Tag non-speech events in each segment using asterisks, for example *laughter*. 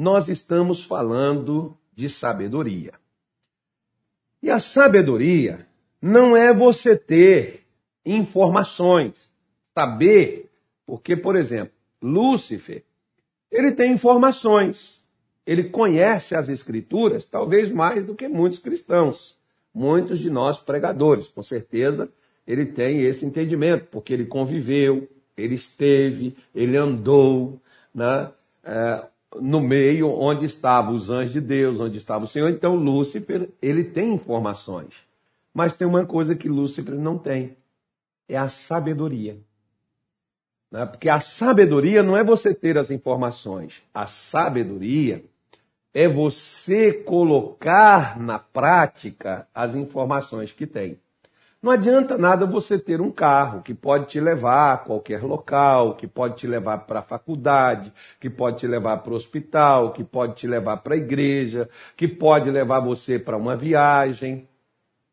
nós estamos falando de sabedoria. E a sabedoria não é você ter informações, saber, porque, por exemplo, Lúcifer, ele tem informações, ele conhece as escrituras, talvez mais do que muitos cristãos, muitos de nós pregadores, com certeza ele tem esse entendimento, porque ele conviveu, ele esteve, ele andou né, é, no meio onde estavam os anjos de Deus, onde estava o Senhor. Então, Lúcifer, ele tem informações. Mas tem uma coisa que Lúcifer não tem: é a sabedoria. Né? Porque a sabedoria não é você ter as informações, a sabedoria é você colocar na prática as informações que tem. Não adianta nada você ter um carro que pode te levar a qualquer local, que pode te levar para a faculdade, que pode te levar para o hospital, que pode te levar para a igreja, que pode levar você para uma viagem,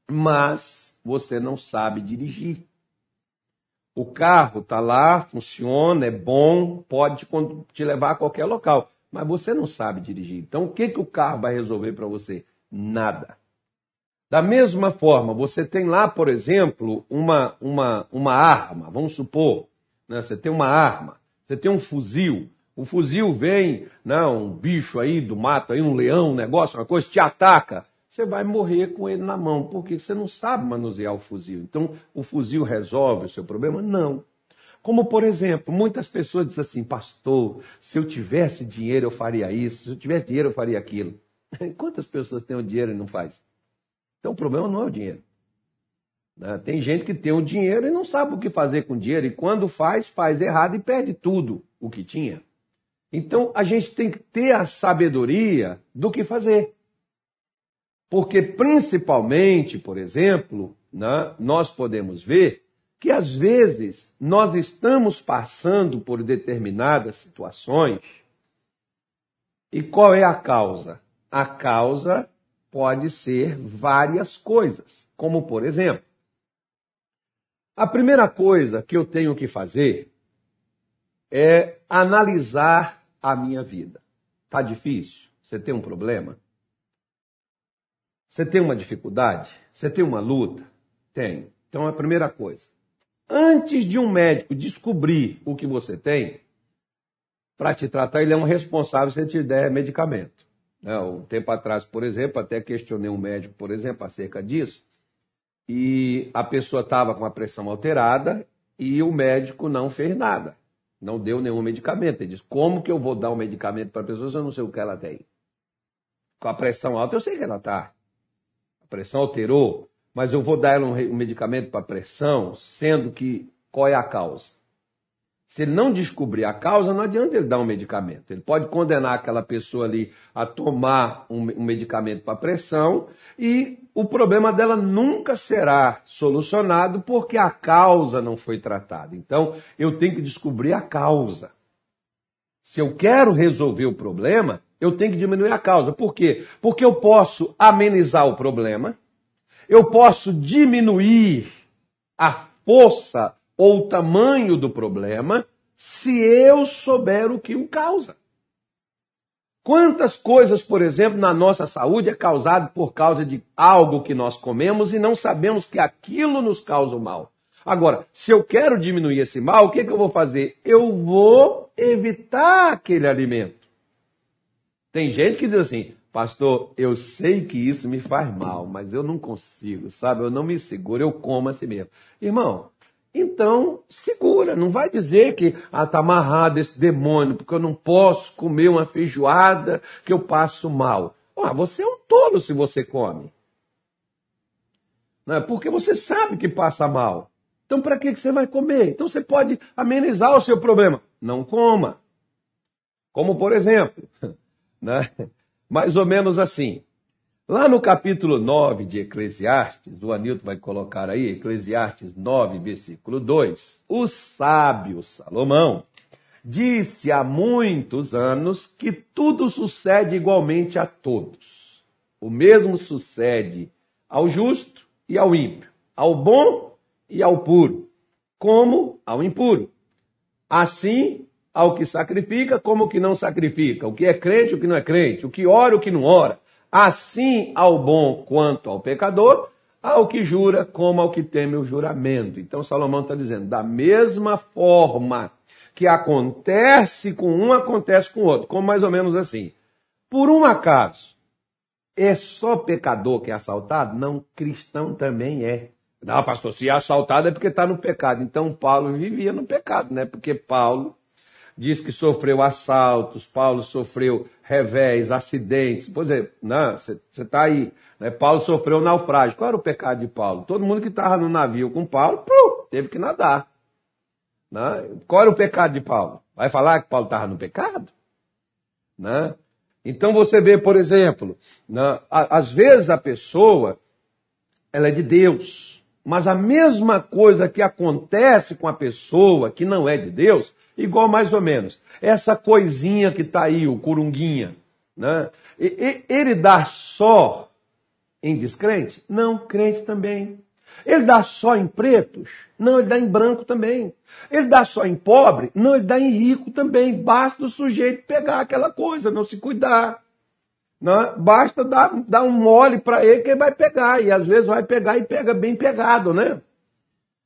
mas você não sabe dirigir. O carro está lá, funciona, é bom, pode te levar a qualquer local, mas você não sabe dirigir. Então, o que, que o carro vai resolver para você? Nada. Da mesma forma, você tem lá, por exemplo, uma, uma, uma arma, vamos supor, né? você tem uma arma, você tem um fuzil, o fuzil vem, né, um bicho aí do mato, aí, um leão, um negócio, uma coisa, te ataca, você vai morrer com ele na mão, porque você não sabe manusear o fuzil. Então, o fuzil resolve o seu problema? Não. Como, por exemplo, muitas pessoas dizem assim, pastor, se eu tivesse dinheiro eu faria isso, se eu tivesse dinheiro eu faria aquilo. *laughs* Quantas pessoas têm o dinheiro e não faz? Então o problema não é o dinheiro. Né? Tem gente que tem o dinheiro e não sabe o que fazer com o dinheiro, e quando faz, faz errado e perde tudo o que tinha. Então a gente tem que ter a sabedoria do que fazer. Porque, principalmente, por exemplo, né, nós podemos ver que às vezes nós estamos passando por determinadas situações. E qual é a causa? A causa pode ser várias coisas, como por exemplo, a primeira coisa que eu tenho que fazer é analisar a minha vida. Tá difícil? Você tem um problema? Você tem uma dificuldade? Você tem uma luta? Tem. Então a primeira coisa, antes de um médico descobrir o que você tem, para te tratar, ele é um responsável se ele te der medicamento. Né? Um tempo atrás, por exemplo, até questionei um médico, por exemplo, acerca disso, e a pessoa estava com a pressão alterada e o médico não fez nada, não deu nenhum medicamento. Ele disse: Como que eu vou dar um medicamento para a pessoa se eu não sei o que ela tem? Com a pressão alta, eu sei que ela está. A pressão alterou, mas eu vou dar ela um medicamento para pressão, sendo que qual é a causa? Se ele não descobrir a causa, não adianta ele dar um medicamento. Ele pode condenar aquela pessoa ali a tomar um, medicamento para pressão e o problema dela nunca será solucionado porque a causa não foi tratada. Então, eu tenho que descobrir a causa. Se eu quero resolver o problema, eu tenho que diminuir a causa. Por quê? Porque eu posso amenizar o problema, eu posso diminuir a força ou o tamanho do problema se eu souber o que o causa. Quantas coisas, por exemplo, na nossa saúde é causado por causa de algo que nós comemos e não sabemos que aquilo nos causa o mal. Agora, se eu quero diminuir esse mal, o que, que eu vou fazer? Eu vou evitar aquele alimento. Tem gente que diz assim, pastor, eu sei que isso me faz mal, mas eu não consigo, sabe? Eu não me seguro, eu como assim mesmo. Irmão, então, segura, não vai dizer que ah, está amarrado esse demônio, porque eu não posso comer uma feijoada que eu passo mal. Ah, você é um tolo se você come. Não é? Porque você sabe que passa mal. Então, para que você vai comer? Então, você pode amenizar o seu problema. Não coma. Como, por exemplo, *laughs* né? mais ou menos assim. Lá no capítulo 9 de Eclesiastes, o Anilton vai colocar aí, Eclesiastes 9, versículo 2, o sábio Salomão disse há muitos anos que tudo sucede igualmente a todos. O mesmo sucede ao justo e ao ímpio, ao bom e ao puro, como ao impuro. Assim, ao que sacrifica como o que não sacrifica, o que é crente, o que não é crente, o que ora, o que não ora. Assim ao bom quanto ao pecador, ao que jura como ao que teme o juramento. Então Salomão está dizendo, da mesma forma que acontece com um, acontece com o outro. Como mais ou menos assim. Por um acaso, é só pecador que é assaltado? Não, cristão também é. Não, pastor, se é assaltado é porque está no pecado. Então Paulo vivia no pecado, né? Porque Paulo diz que sofreu assaltos, Paulo sofreu revés, acidentes. Por exemplo, você está aí, né? Paulo sofreu naufrágio. Qual era o pecado de Paulo? Todo mundo que estava no navio com Paulo, teve que nadar. Né? Qual era o pecado de Paulo? Vai falar que Paulo estava no pecado? Né? Então você vê, por exemplo, né? às vezes a pessoa ela é de Deus. Mas a mesma coisa que acontece com a pessoa que não é de Deus, igual mais ou menos. Essa coisinha que está aí, o curunguinha, né? ele dá só em descrente? Não, crente também. Ele dá só em pretos? Não, ele dá em branco também. Ele dá só em pobre? Não, ele dá em rico também. Basta o sujeito pegar aquela coisa, não se cuidar. Né? Basta dar, dar um mole para ele que ele vai pegar. E às vezes vai pegar e pega bem pegado, né?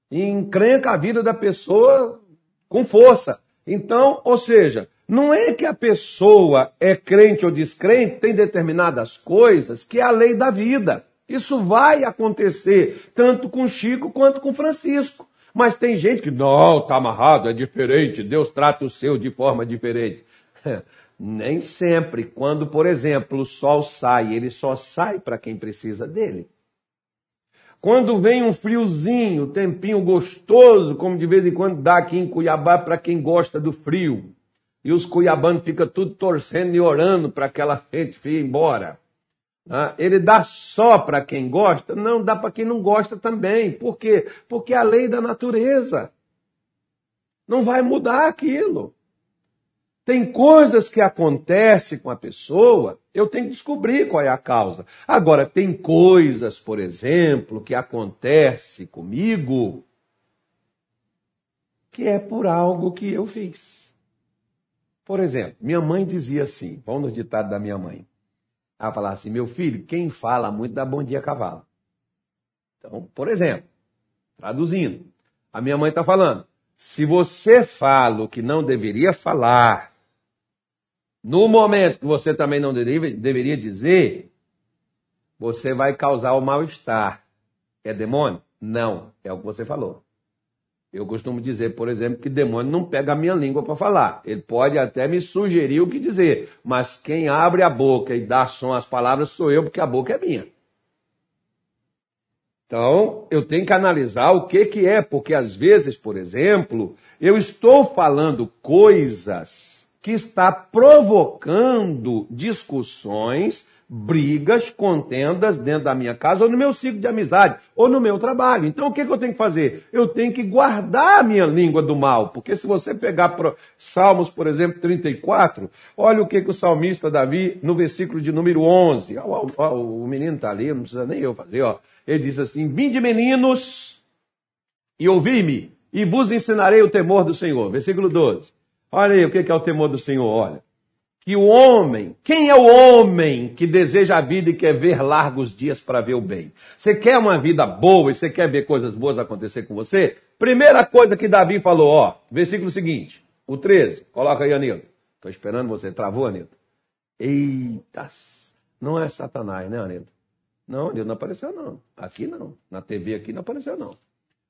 E encrenca a vida da pessoa com força. Então, ou seja, não é que a pessoa é crente ou descrente, tem determinadas coisas que é a lei da vida. Isso vai acontecer tanto com Chico quanto com Francisco. Mas tem gente que, não, tá amarrado, é diferente, Deus trata o seu de forma diferente. *laughs* Nem sempre. Quando, por exemplo, o sol sai, ele só sai para quem precisa dele. Quando vem um friozinho, tempinho gostoso, como de vez em quando dá aqui em Cuiabá para quem gosta do frio. E os cuiabanos ficam tudo torcendo e orando para aquela frente ir embora. Ah, ele dá só para quem gosta? Não, dá para quem não gosta também. Por quê? Porque é a lei da natureza. Não vai mudar aquilo. Tem coisas que acontecem com a pessoa, eu tenho que descobrir qual é a causa. Agora, tem coisas, por exemplo, que acontece comigo que é por algo que eu fiz. Por exemplo, minha mãe dizia assim, vamos no ditado da minha mãe. Ela falava assim, meu filho, quem fala muito dá bom dia a cavalo. Então, por exemplo, traduzindo, a minha mãe está falando, se você fala o que não deveria falar, no momento que você também não deveria, dizer, você vai causar o mal-estar. É demônio? Não, é o que você falou. Eu costumo dizer, por exemplo, que demônio não pega a minha língua para falar. Ele pode até me sugerir o que dizer, mas quem abre a boca e dá som às palavras sou eu, porque a boca é minha. Então, eu tenho que analisar o que, que é, porque às vezes, por exemplo, eu estou falando coisas que está provocando discussões, brigas, contendas dentro da minha casa ou no meu ciclo de amizade ou no meu trabalho. Então o que, que eu tenho que fazer? Eu tenho que guardar a minha língua do mal, porque se você pegar Salmos, por exemplo, 34, olha o que, que o salmista Davi, no versículo de número 11, ó, ó, o menino está ali, não precisa nem eu fazer, ó. ele diz assim: Vinde meninos e ouvi-me, e vos ensinarei o temor do Senhor. Versículo 12. Olha aí o que é o temor do Senhor, olha. Que o homem, quem é o homem que deseja a vida e quer ver largos dias para ver o bem? Você quer uma vida boa e você quer ver coisas boas acontecer com você? Primeira coisa que Davi falou, ó, versículo seguinte, o 13, coloca aí, Anilton. Estou esperando você. Travou, Anilton? Eita, não é Satanás, né, Anilton? Não, Anilton, não apareceu não. Aqui não. Na TV aqui não apareceu não.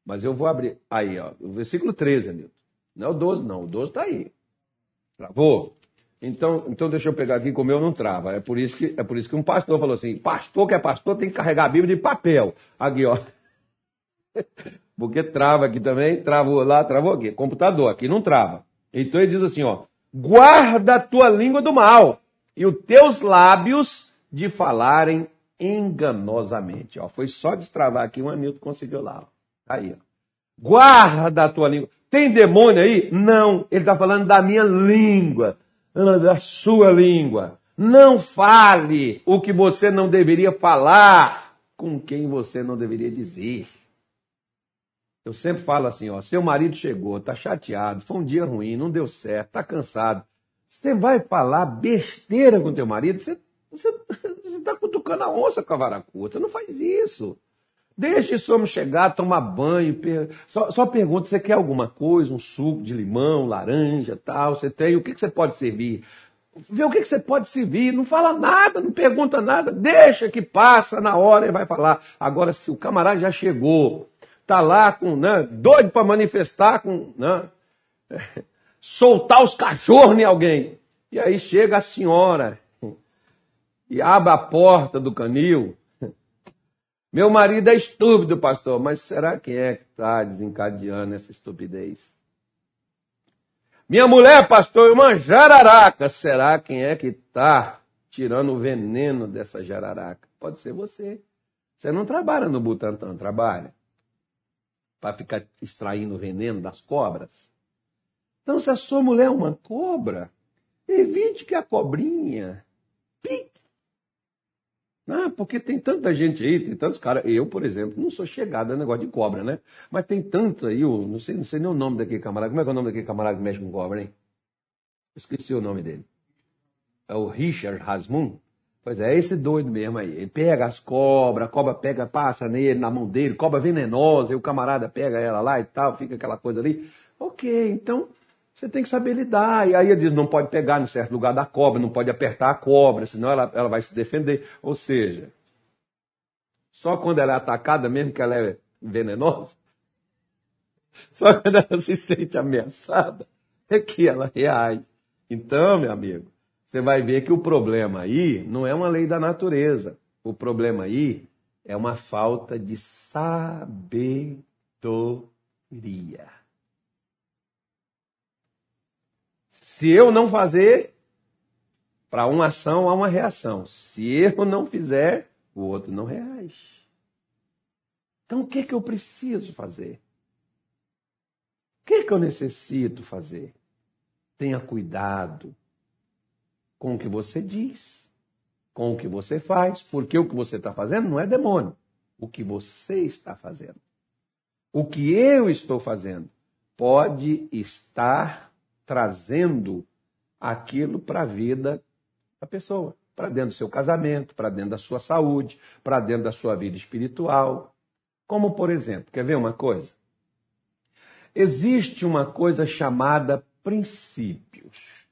Mas eu vou abrir. Aí, ó, o versículo 13, Anilton. Não é o 12, não. O 12 está aí. Travou? Então, então deixa eu pegar aqui, como eu não trava. É por, isso que, é por isso que um pastor falou assim: pastor que é pastor tem que carregar a Bíblia de papel. Aqui, ó. *laughs* Porque trava aqui também, travou lá, travou aqui. Computador, aqui não trava. Então ele diz assim: ó, guarda a tua língua do mal e os teus lábios de falarem enganosamente. Ó, foi só destravar aqui, um Anilton conseguiu lá. Ó. Aí, ó. Guarda a tua língua. Tem demônio aí? Não. Ele está falando da minha língua, da sua língua. Não fale o que você não deveria falar com quem você não deveria dizer. Eu sempre falo assim, ó, seu marido chegou, tá chateado, foi um dia ruim, não deu certo, tá cansado. Você vai falar besteira com teu marido, você, você, *laughs* você tá cutucando a onça com a vara curta, não faz isso. Deixe esse homem chegar, tomar banho, per... só, só pergunta, você quer alguma coisa, um suco de limão, laranja, tal, você tem, o que, que você pode servir? Vê o que, que você pode servir, não fala nada, não pergunta nada, deixa que passa na hora e vai falar. Agora, se o camarada já chegou, tá lá com, né, doido para manifestar, com, né, *laughs* soltar os cachorros em alguém. E aí chega a senhora e abre a porta do canil. Meu marido é estúpido, pastor, mas será quem é que está desencadeando essa estupidez? Minha mulher, pastor, é uma jararaca. Será quem é que está tirando o veneno dessa jararaca? Pode ser você. Você não trabalha no Butantan, trabalha? Para ficar extraindo o veneno das cobras? Então, se a sua mulher é uma cobra, evite que a cobrinha pique. Ah, porque tem tanta gente aí, tem tantos caras. Eu, por exemplo, não sou chegado a negócio de cobra, né? Mas tem tanto aí, eu não sei, não sei nem o nome daquele camarada. Como é que é o nome daquele camarada que mexe com cobra, hein? Esqueci o nome dele. É o Richard Hasmund. Pois é, é esse doido mesmo aí. Ele pega as cobras, a cobra pega, passa nele, na mão dele, cobra venenosa, e o camarada pega ela lá e tal, fica aquela coisa ali. Ok, então você tem que saber lidar. E aí ele diz, não pode pegar em certo lugar da cobra, não pode apertar a cobra, senão ela, ela vai se defender. Ou seja, só quando ela é atacada, mesmo que ela é venenosa, *laughs* só quando ela se sente ameaçada, é que ela reage. Então, meu amigo, você vai ver que o problema aí não é uma lei da natureza. O problema aí é uma falta de sabedoria. Se eu não fazer, para uma ação há uma reação. Se eu não fizer, o outro não reage. Então o que, que eu preciso fazer? O que, que eu necessito fazer? Tenha cuidado com o que você diz, com o que você faz, porque o que você está fazendo não é demônio. O que você está fazendo. O que eu estou fazendo pode estar trazendo aquilo para a vida da pessoa, para dentro do seu casamento, para dentro da sua saúde, para dentro da sua vida espiritual. Como, por exemplo, quer ver uma coisa? Existe uma coisa chamada princípios.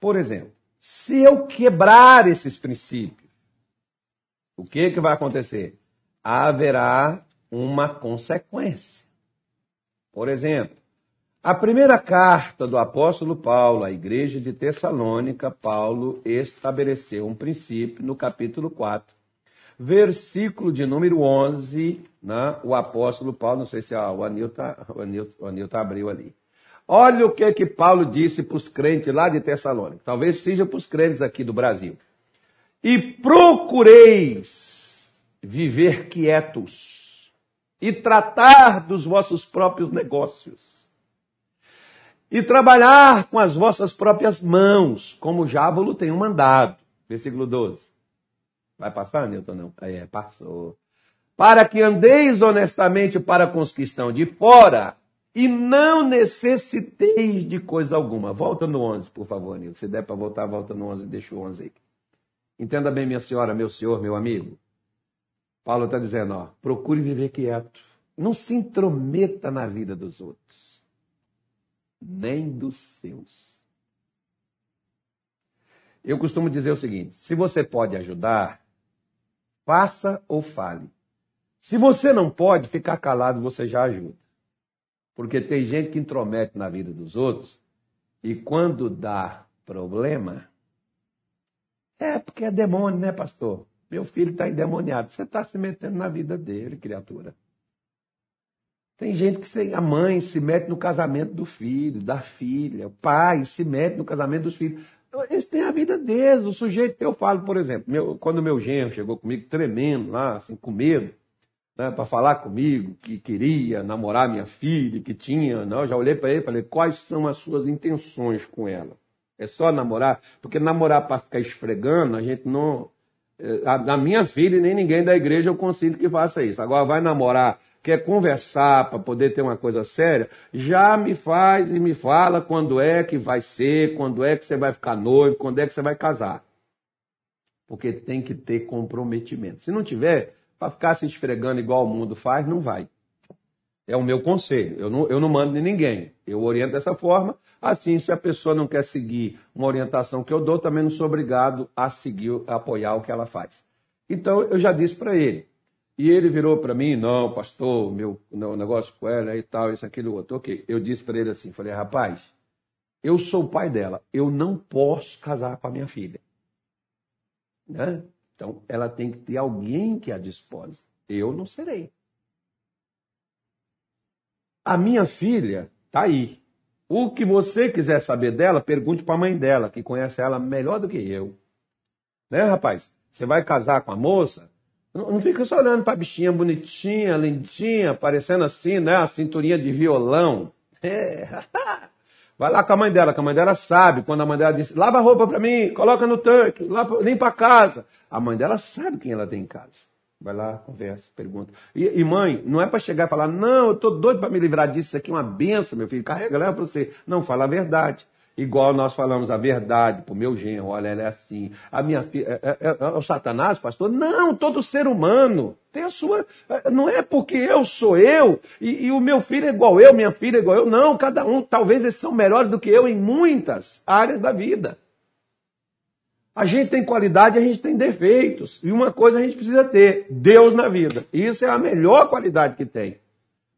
Por exemplo, se eu quebrar esses princípios, o que, que vai acontecer? Haverá uma consequência. Por exemplo, a primeira carta do apóstolo Paulo à igreja de Tessalônica, Paulo estabeleceu um princípio no capítulo 4, versículo de número 11, né? o apóstolo Paulo, não sei se ah, o Anilton, o Anilton abriu ali. Olha o que que Paulo disse para os crentes lá de Tessalônica, talvez seja para os crentes aqui do Brasil. E procureis viver quietos e tratar dos vossos próprios negócios e trabalhar com as vossas próprias mãos, como Jábulo tem um mandado. Versículo 12. Vai passar, Newton? Não. É, passou. Para que andeis honestamente para com os que estão de fora e não necessiteis de coisa alguma. Volta no 11, por favor, Nilton. Se der para voltar, volta no 11 deixa o 11 aí. Entenda bem, minha senhora, meu senhor, meu amigo. Paulo está dizendo, ó, procure viver quieto. Não se intrometa na vida dos outros nem dos seus. Eu costumo dizer o seguinte: se você pode ajudar, faça ou fale. Se você não pode, ficar calado você já ajuda. Porque tem gente que intromete na vida dos outros e quando dá problema, é porque é demônio, né, pastor? Meu filho está endemoniado. Você está se metendo na vida dele, criatura. Tem gente que a mãe se mete no casamento do filho, da filha, o pai se mete no casamento dos filhos. Então, eles têm a vida deles. O sujeito, eu falo, por exemplo, meu, quando meu genro chegou comigo tremendo lá, assim, com medo, né, para falar comigo que queria namorar minha filha, que tinha, não, eu já olhei para ele e falei, quais são as suas intenções com ela? É só namorar? Porque namorar para ficar esfregando, a gente não, A, a minha filha e nem ninguém da igreja eu consinto que faça isso. Agora vai namorar, quer conversar para poder ter uma coisa séria, já me faz e me fala quando é que vai ser, quando é que você vai ficar noivo, quando é que você vai casar. Porque tem que ter comprometimento. Se não tiver, para ficar se esfregando igual o mundo faz, não vai. É o meu conselho. Eu não, eu não mando em ninguém. Eu oriento dessa forma. Assim, se a pessoa não quer seguir uma orientação que eu dou, também não sou obrigado a seguir, a apoiar o que ela faz. Então, eu já disse para ele. E ele virou para mim, não, pastor, meu, meu negócio com ela e tal, isso, aquilo, outro. Ok. Eu disse para ele assim, falei, rapaz, eu sou o pai dela, eu não posso casar com a minha filha. Né? Então, ela tem que ter alguém que a dispose. Eu não serei. A minha filha está aí. O que você quiser saber dela, pergunte para a mãe dela, que conhece ela melhor do que eu. Né, rapaz? Você vai casar com a moça? Não, não fica só olhando para a bichinha bonitinha, lindinha, parecendo assim, né? A cinturinha de violão. *laughs* É. Vai lá com a mãe dela, que a mãe dela sabe. Quando a mãe dela diz, lava a roupa para mim, coloca no tanque, limpa a casa. A mãe dela sabe quem ela tem em casa. Vai lá, conversa, pergunta. E, e mãe, não é para chegar e falar, não, eu tô doido para me livrar disso, isso aqui é uma benção, meu filho, carrega, leva para você. Não, fala a verdade. Igual nós falamos a verdade pro meu genro, olha, ela é assim. A minha filha, é, é, é, é o Satanás, pastor? Não, todo ser humano tem a sua. É, não é porque eu sou eu e, e, o meu filho é igual eu, minha filha é igual eu. Não, cada um, talvez eles são melhores do que eu em muitas áreas da vida. A gente tem qualidade, a gente tem defeitos. E uma coisa a gente precisa ter: Deus na vida. Isso é a melhor qualidade que tem.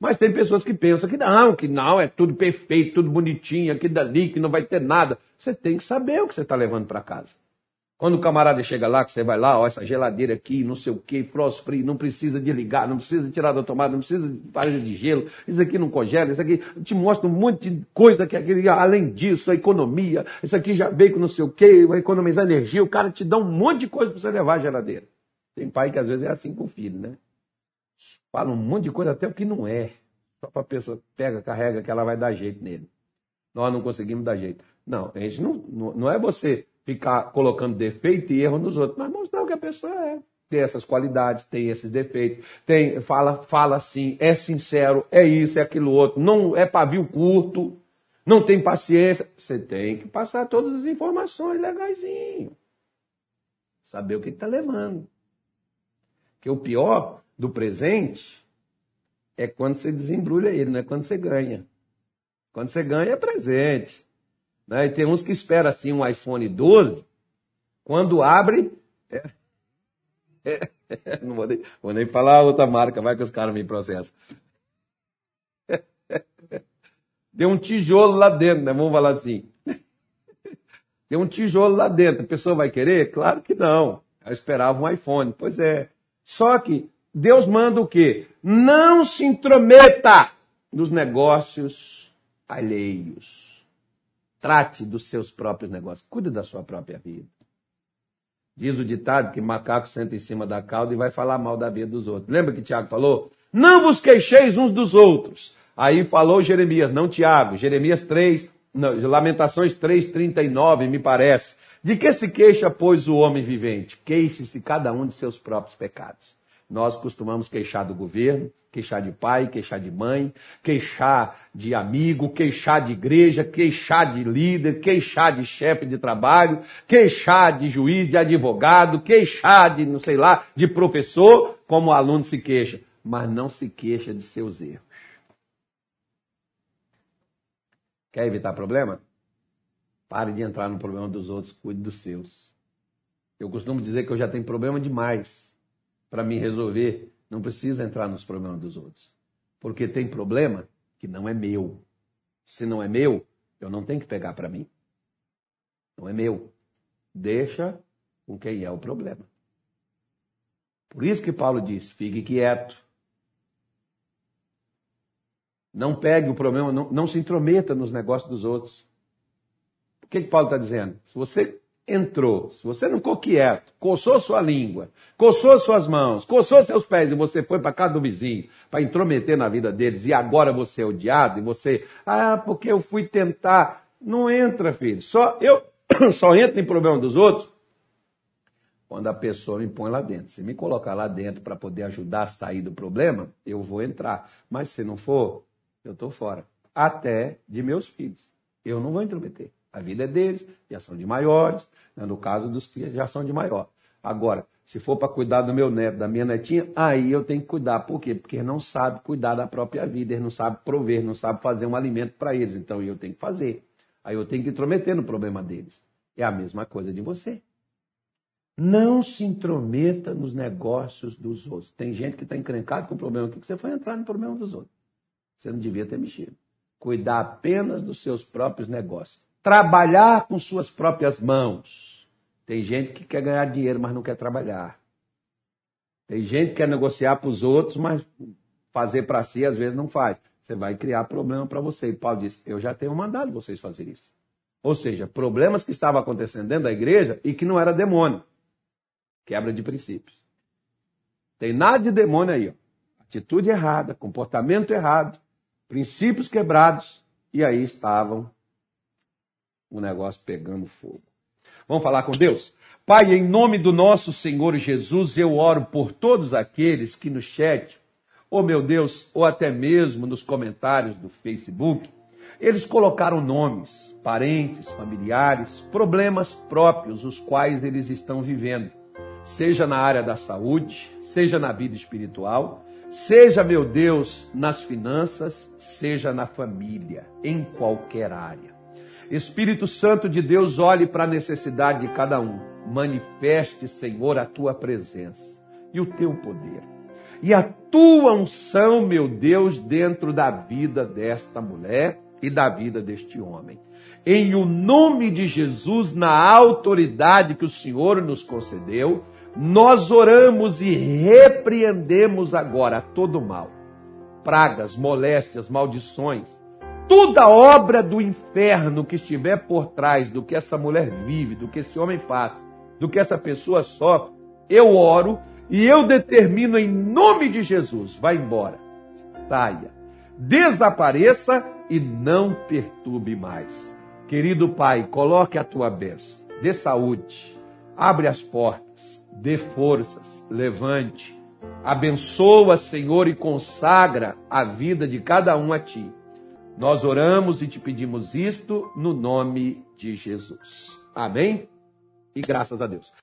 Mas tem pessoas que pensam que não, que não, é tudo perfeito, tudo bonitinho, aqui dali, que não vai ter nada. Você tem que saber o que você está levando para casa. Quando o camarada chega lá, que você vai lá, ó, essa geladeira aqui, não sei o que, frost free, não precisa de ligar, não precisa tirar da tomada, não precisa de parede de gelo, isso aqui não congela, isso aqui te mostra um monte de coisa que aquele, além disso, a economia, isso aqui já veio com não sei o que, vai economizar energia, o cara te dá um monte de coisa para você levar a geladeira. Tem pai que às vezes é assim com o filho, né? Fala um monte de coisa até o que não é. Só para a pessoa pega, carrega, que ela vai dar jeito nele. Nós não conseguimos dar jeito. Não, a gente não, não é você ficar colocando defeito e erro nos outros, mas mostrar o que a pessoa é. Tem essas qualidades, tem esses defeitos, tem, fala, fala assim, é sincero, é isso, é aquilo outro, não é pavio curto, não tem paciência. Você tem que passar todas as informações legaisinho. Saber o que está levando. Que o pior do presente é quando você desembrulha ele, não é quando você ganha. Quando você ganha é presente. Né? E tem uns que esperam assim um iPhone 12, quando abre. É, é, não vou nem, vou nem falar outra marca, vai que os caras me processam. *laughs* Tem um tijolo lá dentro, né? Vamos falar assim. *laughs* Tem um tijolo lá dentro. A pessoa vai querer? Claro que não. Eu esperava um iPhone. Pois é. Só que Deus manda o quê? Não se intrometa nos negócios alheios. Trate dos seus próprios negócios. Cuide da sua própria vida. Diz o ditado que macaco senta em cima da cauda e vai falar mal da vida dos outros. Lembra que Tiago falou? Não vos queixeis uns dos outros. Aí falou Jeremias, não Tiago. Jeremias 3, não, Lamentações 3, 39, me parece. De que se queixa, pois, o homem vivente? Queixe-se cada um de seus próprios pecados. Nós costumamos queixar do governo, queixar de pai, queixar de mãe, queixar de amigo, queixar de igreja, queixar de líder, queixar de chefe de trabalho, queixar de juiz, de advogado, queixar de, não sei lá, de professor, como o aluno se queixa, mas não se queixa de seus erros. Quer evitar problema? Pare de entrar no problema dos outros, cuide dos seus. Eu costumo dizer que eu já tenho problema demais para me resolver, não precisa entrar nos problemas dos outros. Porque tem problema que não é meu. Se não é meu, eu não tenho que pegar para mim. Não é meu. Deixa com quem é o problema. Por isso que Paulo diz: fique quieto. Não pegue o problema, não, não se intrometa nos negócios dos outros. O que, que Paulo está dizendo? Se você entrou, se você não ficou quieto, coçou sua língua, coçou suas mãos, coçou seus pés e você foi para casa do vizinho para intrometer na vida deles e agora você é odiado e você, ah, porque eu fui tentar. Não entra, filho. Só eu *coughs* só entro em problema dos outros quando a pessoa me põe lá dentro. Se me colocar lá dentro para poder ajudar a sair do problema, eu vou entrar. Mas se não for, eu estou fora. Até de meus filhos. Eu não vou intrometer. A vida é deles, já são de maiores, né? no caso dos que já são de maior. Agora, se for para cuidar do meu neto, da minha netinha, aí eu tenho que cuidar. Por quê? Porque não sabe cuidar da própria vida, eles não sabe prover, não sabe fazer um alimento para eles. Então eu tenho que fazer. Aí eu tenho que intrometer no problema deles. É a mesma coisa de você. Não se intrometa nos negócios dos outros. Tem gente que está encrencado com o problema aqui, que você foi entrar no problema dos outros. Você não devia ter mexido. Cuidar apenas dos seus próprios negócios. Trabalhar com suas próprias mãos. Tem gente que quer ganhar dinheiro, mas não quer trabalhar. Tem gente que quer negociar para os outros, mas fazer para si às vezes não faz. Você vai criar problema para você. E Paulo disse: Eu já tenho mandado vocês fazer isso. Ou seja, problemas que estavam acontecendo dentro da igreja e que não era demônio. Quebra de princípios. Tem nada de demônio aí. Ó. Atitude errada, comportamento errado, princípios quebrados. E aí estavam o negócio pegando fogo. Vamos falar com Deus? Pai, em nome do nosso Senhor Jesus, eu oro por todos aqueles que no chat, ou oh meu Deus, ou até mesmo nos comentários do Facebook, eles colocaram nomes, parentes, familiares, problemas próprios, os quais eles estão vivendo seja na área da saúde, seja na vida espiritual, seja, meu Deus, nas finanças, seja na família, em qualquer área. Espírito Santo de Deus, olhe para a necessidade de cada um. Manifeste, Senhor, a tua presença e o teu poder. E a tua unção, meu Deus, dentro da vida desta mulher e da vida deste homem. Em o nome de Jesus, na autoridade que o Senhor nos concedeu, nós oramos e repreendemos agora todo mal. Pragas, moléstias, maldições, toda obra do inferno que estiver por trás do que essa mulher vive, do que esse homem passa, do que essa pessoa sofre, eu oro e eu determino em nome de Jesus, vá embora, saia, desapareça e não perturbe mais. Querido Pai, coloque a tua bênção, dê saúde, abre as portas, dê forças, levante, abençoa, Senhor, e consagra a vida de cada um a Ti. Nós oramos e te pedimos isto no nome de Jesus. Amém? E graças a Deus.